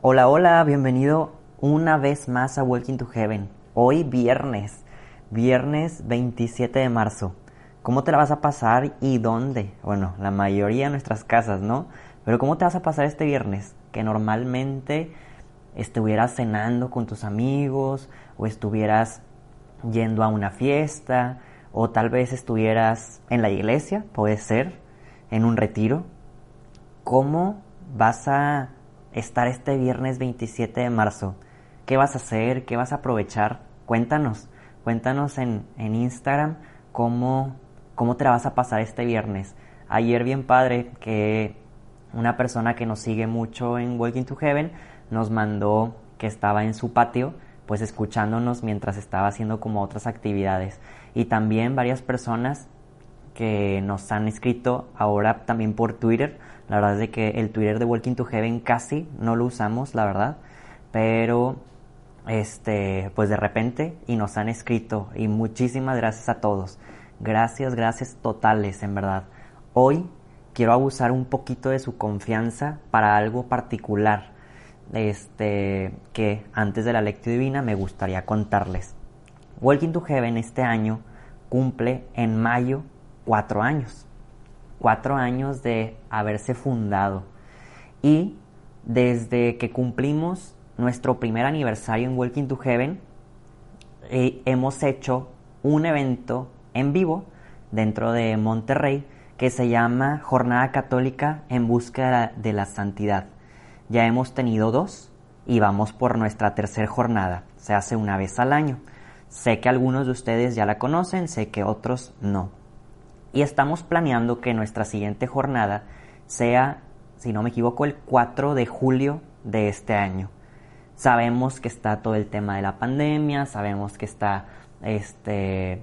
Hola, hola, bienvenido una vez más a Walking to Heaven. Hoy viernes, viernes 27 de marzo. ¿Cómo te la vas a pasar y dónde? Bueno, la mayoría de nuestras casas, ¿no? Pero ¿cómo te vas a pasar este viernes? Que normalmente estuvieras cenando con tus amigos o estuvieras yendo a una fiesta o tal vez estuvieras en la iglesia, puede ser, en un retiro. ¿Cómo vas a estar este viernes 27 de marzo? ¿Qué vas a hacer? ¿Qué vas a aprovechar? Cuéntanos, cuéntanos en, en Instagram cómo, cómo te la vas a pasar este viernes. Ayer bien padre que una persona que nos sigue mucho en Walking to Heaven nos mandó que estaba en su patio pues escuchándonos mientras estaba haciendo como otras actividades. Y también varias personas que nos han escrito ahora también por Twitter. La verdad es de que el Twitter de Walking to Heaven casi no lo usamos, la verdad. Pero este, pues de repente y nos han escrito y muchísimas gracias a todos. Gracias, gracias totales, en verdad. Hoy quiero abusar un poquito de su confianza para algo particular este, que antes de la lectura divina me gustaría contarles. Walking to Heaven este año cumple en mayo cuatro años. Cuatro años de haberse fundado. Y desde que cumplimos nuestro primer aniversario en Walking to Heaven, eh, hemos hecho un evento en vivo dentro de Monterrey que se llama Jornada Católica en Búsqueda de la Santidad. Ya hemos tenido dos y vamos por nuestra tercera jornada. Se hace una vez al año. Sé que algunos de ustedes ya la conocen, sé que otros no. Y estamos planeando que nuestra siguiente jornada sea, si no me equivoco, el 4 de julio de este año. Sabemos que está todo el tema de la pandemia, sabemos que está este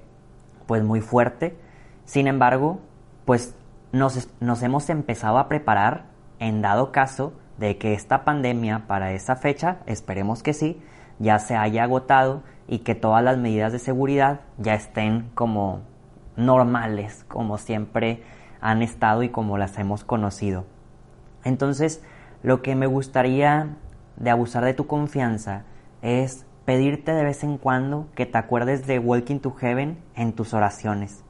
pues muy fuerte. Sin embargo, pues nos, nos hemos empezado a preparar en dado caso de que esta pandemia para esa fecha, esperemos que sí, ya se haya agotado y que todas las medidas de seguridad ya estén como normales, como siempre han estado y como las hemos conocido. Entonces, lo que me gustaría de abusar de tu confianza es pedirte de vez en cuando que te acuerdes de Walking to Heaven en tus oraciones.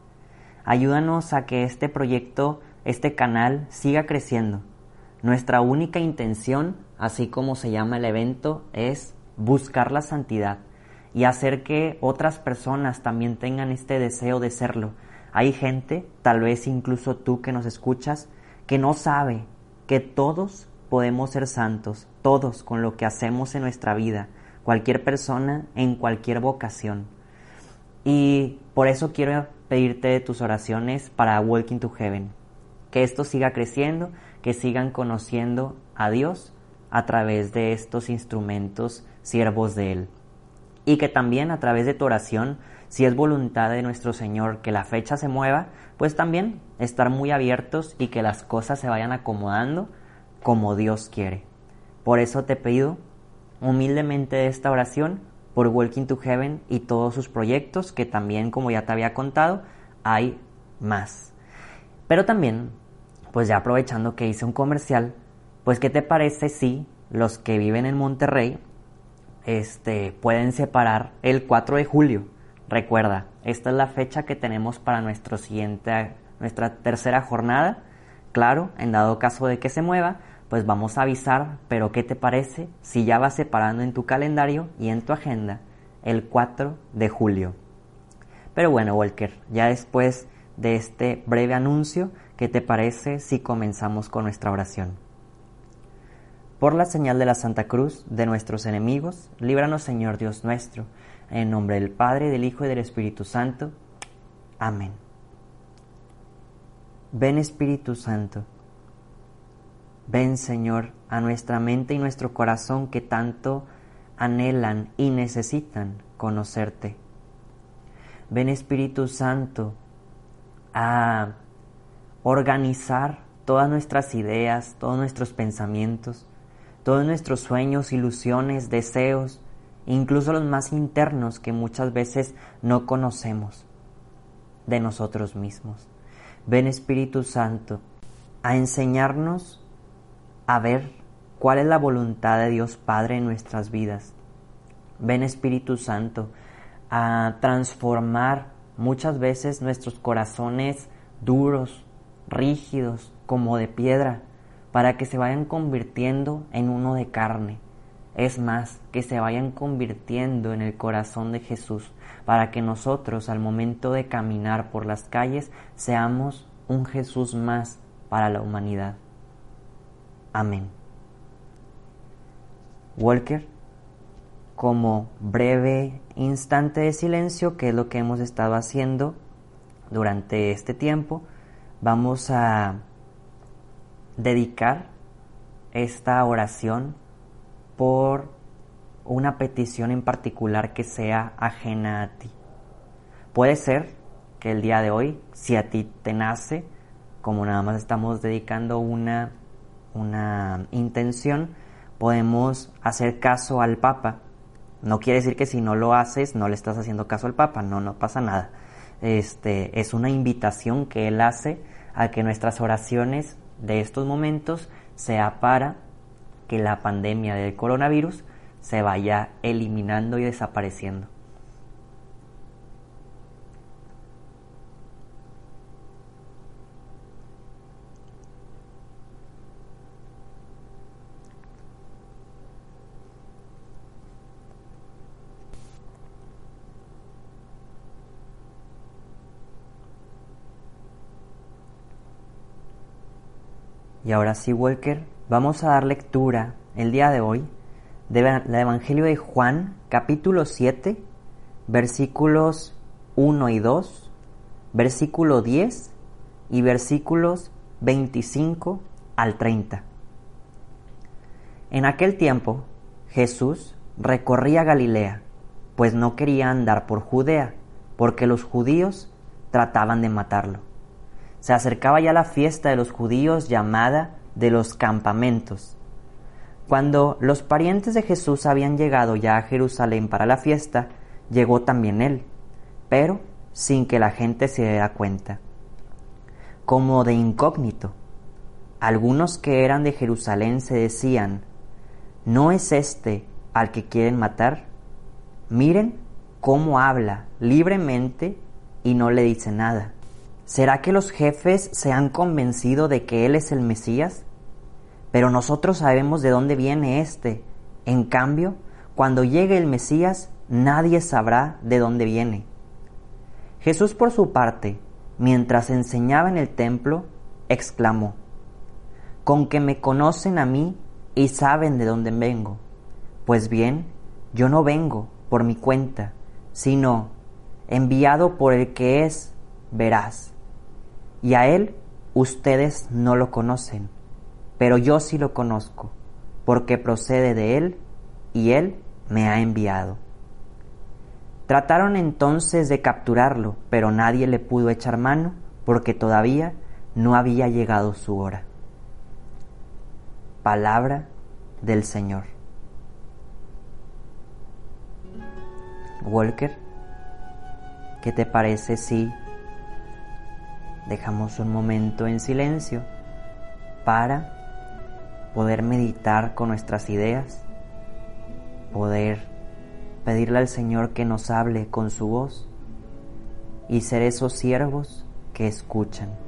Ayúdanos a que este proyecto, este canal, siga creciendo nuestra única intención, así como se llama el evento, es buscar la santidad y hacer que otras personas también tengan este deseo de serlo. Hay gente, tal vez incluso tú que nos escuchas, que no sabe que todos podemos ser santos, todos con lo que hacemos en nuestra vida, cualquier persona en cualquier vocación. Y por eso quiero pedirte tus oraciones para Walking to Heaven, que esto siga creciendo que sigan conociendo a Dios a través de estos instrumentos siervos de Él. Y que también a través de tu oración, si es voluntad de nuestro Señor que la fecha se mueva, pues también estar muy abiertos y que las cosas se vayan acomodando como Dios quiere. Por eso te pido humildemente esta oración por Walking to Heaven y todos sus proyectos, que también, como ya te había contado, hay más. Pero también pues ya aprovechando que hice un comercial, pues ¿qué te parece si los que viven en Monterrey este, pueden separar el 4 de julio? Recuerda, esta es la fecha que tenemos para nuestro siguiente, nuestra tercera jornada. Claro, en dado caso de que se mueva, pues vamos a avisar, pero ¿qué te parece si ya vas separando en tu calendario y en tu agenda el 4 de julio? Pero bueno, Walker, ya después de este breve anuncio, ¿Qué te parece si comenzamos con nuestra oración? Por la señal de la Santa Cruz de nuestros enemigos, líbranos Señor Dios nuestro, en nombre del Padre, del Hijo y del Espíritu Santo. Amén. Ven Espíritu Santo, Ven Señor a nuestra mente y nuestro corazón que tanto anhelan y necesitan conocerte. Ven Espíritu Santo a organizar todas nuestras ideas, todos nuestros pensamientos, todos nuestros sueños, ilusiones, deseos, incluso los más internos que muchas veces no conocemos de nosotros mismos. Ven Espíritu Santo a enseñarnos a ver cuál es la voluntad de Dios Padre en nuestras vidas. Ven Espíritu Santo a transformar muchas veces nuestros corazones duros, rígidos, como de piedra, para que se vayan convirtiendo en uno de carne. Es más, que se vayan convirtiendo en el corazón de Jesús, para que nosotros al momento de caminar por las calles seamos un Jesús más para la humanidad. Amén. Walker, como breve instante de silencio, que es lo que hemos estado haciendo durante este tiempo, vamos a dedicar esta oración por una petición en particular que sea ajena a ti. Puede ser que el día de hoy, si a ti te nace, como nada más estamos dedicando una, una intención, podemos hacer caso al Papa. No quiere decir que si no lo haces, no le estás haciendo caso al Papa, no, no pasa nada. Este, es una invitación que Él hace a que nuestras oraciones de estos momentos sea para que la pandemia del coronavirus se vaya eliminando y desapareciendo. Y ahora sí, Walker, vamos a dar lectura el día de hoy del Evangelio de Juan, capítulo 7, versículos 1 y 2, versículo 10 y versículos 25 al 30. En aquel tiempo Jesús recorría Galilea, pues no quería andar por Judea, porque los judíos trataban de matarlo. Se acercaba ya la fiesta de los judíos llamada de los campamentos. Cuando los parientes de Jesús habían llegado ya a Jerusalén para la fiesta, llegó también él, pero sin que la gente se diera cuenta. Como de incógnito, algunos que eran de Jerusalén se decían, ¿no es este al que quieren matar? Miren cómo habla libremente y no le dice nada. ¿Será que los jefes se han convencido de que Él es el Mesías? Pero nosotros sabemos de dónde viene éste. En cambio, cuando llegue el Mesías, nadie sabrá de dónde viene. Jesús, por su parte, mientras enseñaba en el templo, exclamó, Con que me conocen a mí y saben de dónde vengo. Pues bien, yo no vengo por mi cuenta, sino enviado por el que es veraz y a Él ustedes no lo conocen, pero yo sí lo conozco, porque procede de Él y Él me ha enviado. Trataron entonces de capturarlo, pero nadie le pudo echar mano porque todavía no había llegado su hora. Palabra del Señor. Walker, ¿qué te parece si dejamos un momento en silencio para poder meditar con nuestras ideas, poder pedirle al Señor que nos hable con su voz y ser esos siervos que escuchan.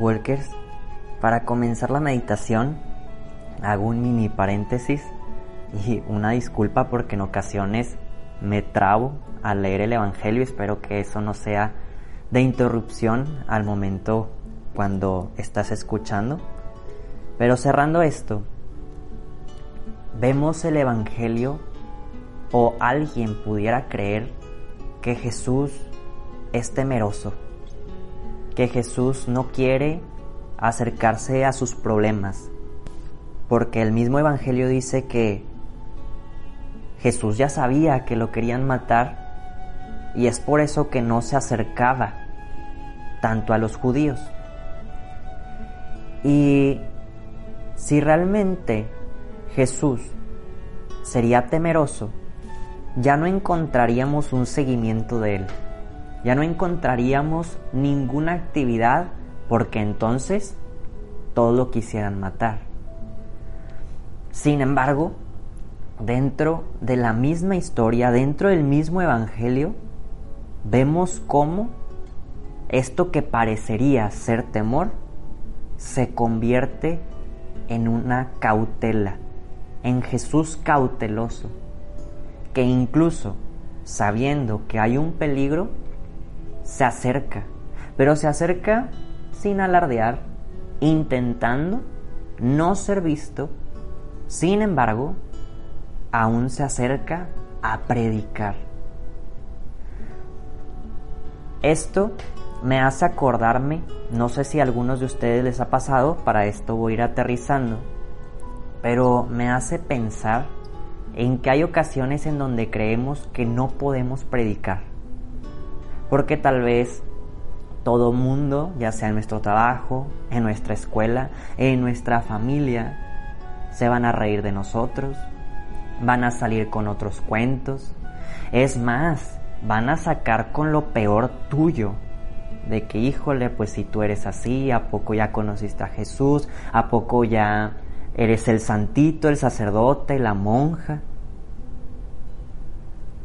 Workers, para comenzar la meditación hago un mini paréntesis y una disculpa porque en ocasiones me trabo al leer el Evangelio. Espero que eso no sea de interrupción al momento cuando estás escuchando. Pero cerrando esto, vemos el Evangelio o alguien pudiera creer que Jesús es temeroso, que Jesús no quiere acercarse a sus problemas, porque el mismo Evangelio dice que Jesús ya sabía que lo querían matar y es por eso que no se acercaba tanto a los judíos. Y si realmente Jesús sería temeroso, ya no encontraríamos un seguimiento de él, ya no encontraríamos ninguna actividad porque entonces todo lo quisieran matar. Sin embargo, dentro de la misma historia, dentro del mismo Evangelio, vemos cómo esto que parecería ser temor se convierte en una cautela, en Jesús cauteloso, que incluso sabiendo que hay un peligro, se acerca, pero se acerca sin alardear, intentando no ser visto, sin embargo, aún se acerca a predicar. Esto me hace acordarme, no sé si a algunos de ustedes les ha pasado, para esto voy a ir aterrizando, pero me hace pensar en que hay ocasiones en donde creemos que no podemos predicar, porque tal vez todo mundo, ya sea en nuestro trabajo, en nuestra escuela, en nuestra familia, se van a reír de nosotros, van a salir con otros cuentos, es más, van a sacar con lo peor tuyo, de que híjole, pues si tú eres así, ¿a poco ya conociste a Jesús? ¿A poco ya eres el santito, el sacerdote, la monja?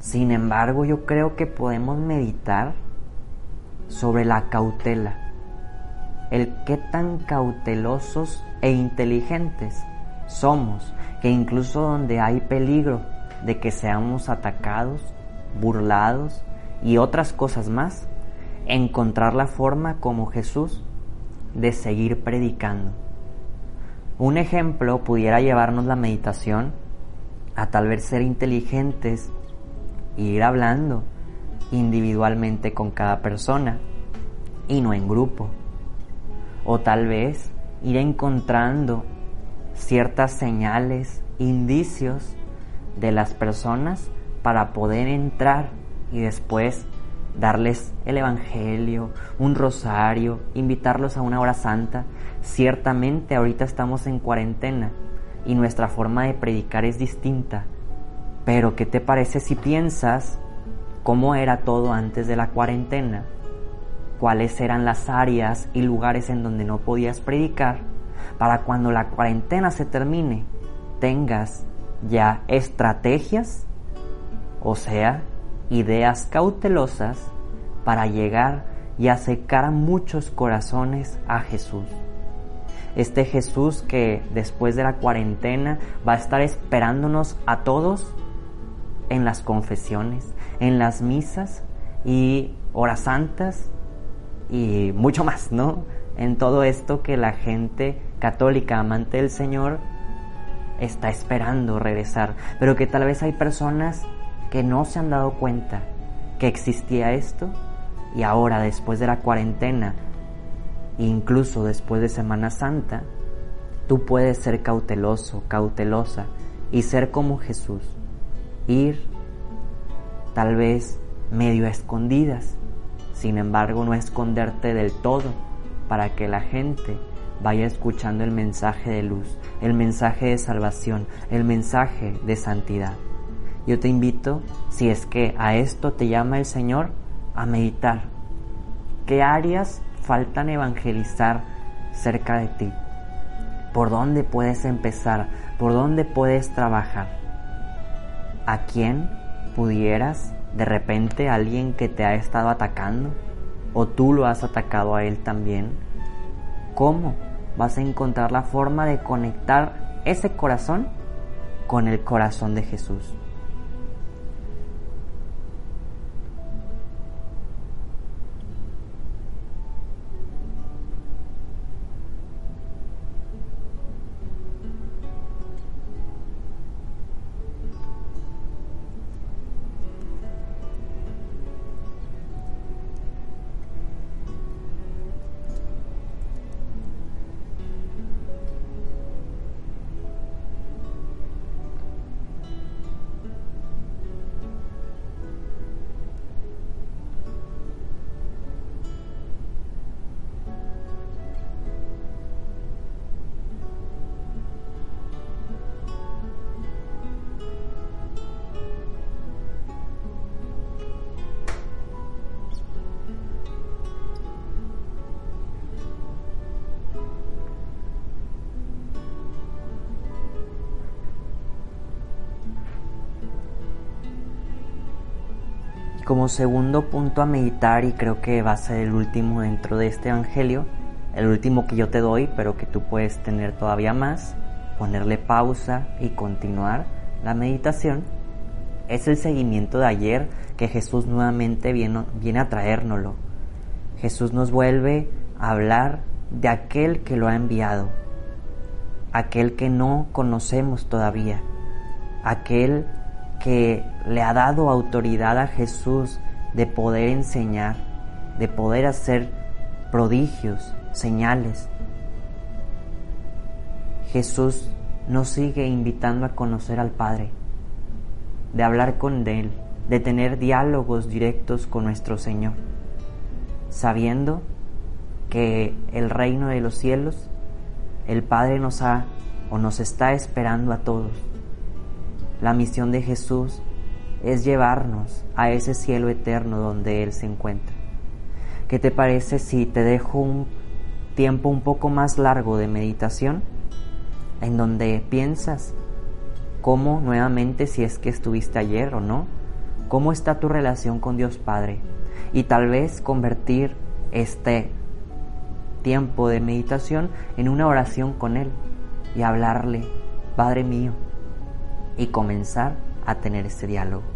Sin embargo, yo creo que podemos meditar sobre la cautela, el qué tan cautelosos e inteligentes somos, que incluso donde hay peligro de que seamos atacados, burlados y otras cosas más, encontrar la forma como Jesús de seguir predicando. Un ejemplo pudiera llevarnos la meditación a tal vez ser inteligentes ir hablando individualmente con cada persona y no en grupo. O tal vez ir encontrando ciertas señales, indicios de las personas para poder entrar y después darles el Evangelio, un rosario, invitarlos a una hora santa. Ciertamente ahorita estamos en cuarentena y nuestra forma de predicar es distinta. Pero ¿qué te parece si piensas cómo era todo antes de la cuarentena? ¿Cuáles eran las áreas y lugares en donde no podías predicar? Para cuando la cuarentena se termine, tengas ya estrategias, o sea, ideas cautelosas para llegar y acercar a muchos corazones a Jesús. Este Jesús que después de la cuarentena va a estar esperándonos a todos en las confesiones, en las misas y horas santas y mucho más, ¿no? En todo esto que la gente católica amante del Señor está esperando regresar, pero que tal vez hay personas que no se han dado cuenta que existía esto y ahora después de la cuarentena, incluso después de Semana Santa, tú puedes ser cauteloso, cautelosa y ser como Jesús, ir tal vez medio escondidas, sin embargo no esconderte del todo para que la gente vaya escuchando el mensaje de luz, el mensaje de salvación, el mensaje de santidad. Yo te invito, si es que a esto te llama el Señor, a meditar. ¿Qué áreas faltan evangelizar cerca de ti? ¿Por dónde puedes empezar? ¿Por dónde puedes trabajar? ¿A quién pudieras de repente alguien que te ha estado atacando? ¿O tú lo has atacado a él también? cómo vas a encontrar la forma de conectar ese corazón con el corazón de Jesús. Como segundo punto a meditar, y creo que va a ser el último dentro de este Evangelio, el último que yo te doy, pero que tú puedes tener todavía más, ponerle pausa y continuar la meditación, es el seguimiento de ayer que Jesús nuevamente viene, viene a traérnoslo. Jesús nos vuelve a hablar de aquel que lo ha enviado, aquel que no conocemos todavía, aquel que le ha dado autoridad a Jesús de poder enseñar, de poder hacer prodigios, señales. Jesús nos sigue invitando a conocer al Padre, de hablar con Él, de tener diálogos directos con nuestro Señor, sabiendo que el reino de los cielos, el Padre nos ha o nos está esperando a todos la misión de Jesús es llevarnos a ese cielo eterno donde Él se encuentra. ¿Qué te parece si te dejo un tiempo un poco más largo de meditación en donde piensas cómo nuevamente, si es que estuviste ayer o no, cómo está tu relación con Dios Padre y tal vez convertir este tiempo de meditación en una oración con Él y hablarle, Padre mío, y comenzar a tener ese diálogo.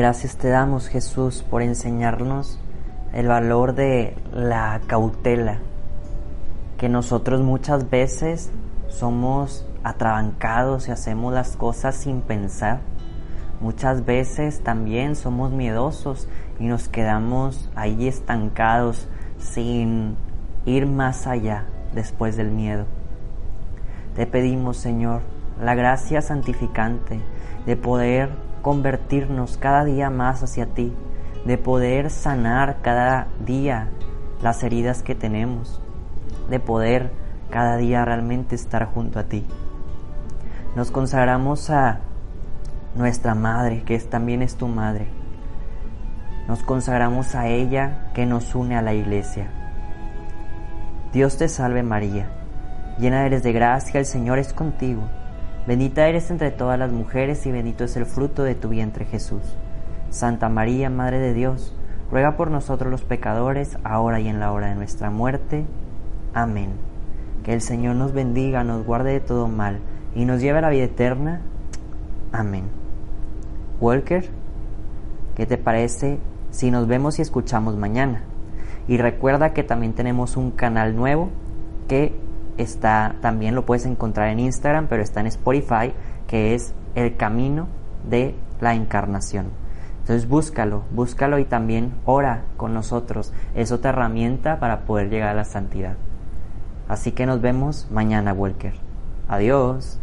Gracias te damos Jesús por enseñarnos el valor de la cautela, que nosotros muchas veces somos atrabancados y hacemos las cosas sin pensar. Muchas veces también somos miedosos y nos quedamos ahí estancados sin ir más allá después del miedo. Te pedimos, Señor, la gracia santificante de poder convertirnos cada día más hacia ti, de poder sanar cada día las heridas que tenemos, de poder cada día realmente estar junto a ti. Nos consagramos a nuestra madre, que también es tu madre. Nos consagramos a ella que nos une a la iglesia. Dios te salve María, llena eres de gracia, el Señor es contigo. Bendita eres entre todas las mujeres y bendito es el fruto de tu vientre Jesús. Santa María, Madre de Dios, ruega por nosotros los pecadores, ahora y en la hora de nuestra muerte. Amén. Que el Señor nos bendiga, nos guarde de todo mal y nos lleve a la vida eterna. Amén. Walker, ¿qué te parece si nos vemos y escuchamos mañana? Y recuerda que también tenemos un canal nuevo que está, también lo puedes encontrar en Instagram, pero está en Spotify, que es El Camino de la Encarnación. Entonces búscalo, búscalo y también ora con nosotros. Es otra herramienta para poder llegar a la santidad. Así que nos vemos mañana, Walker. Adiós.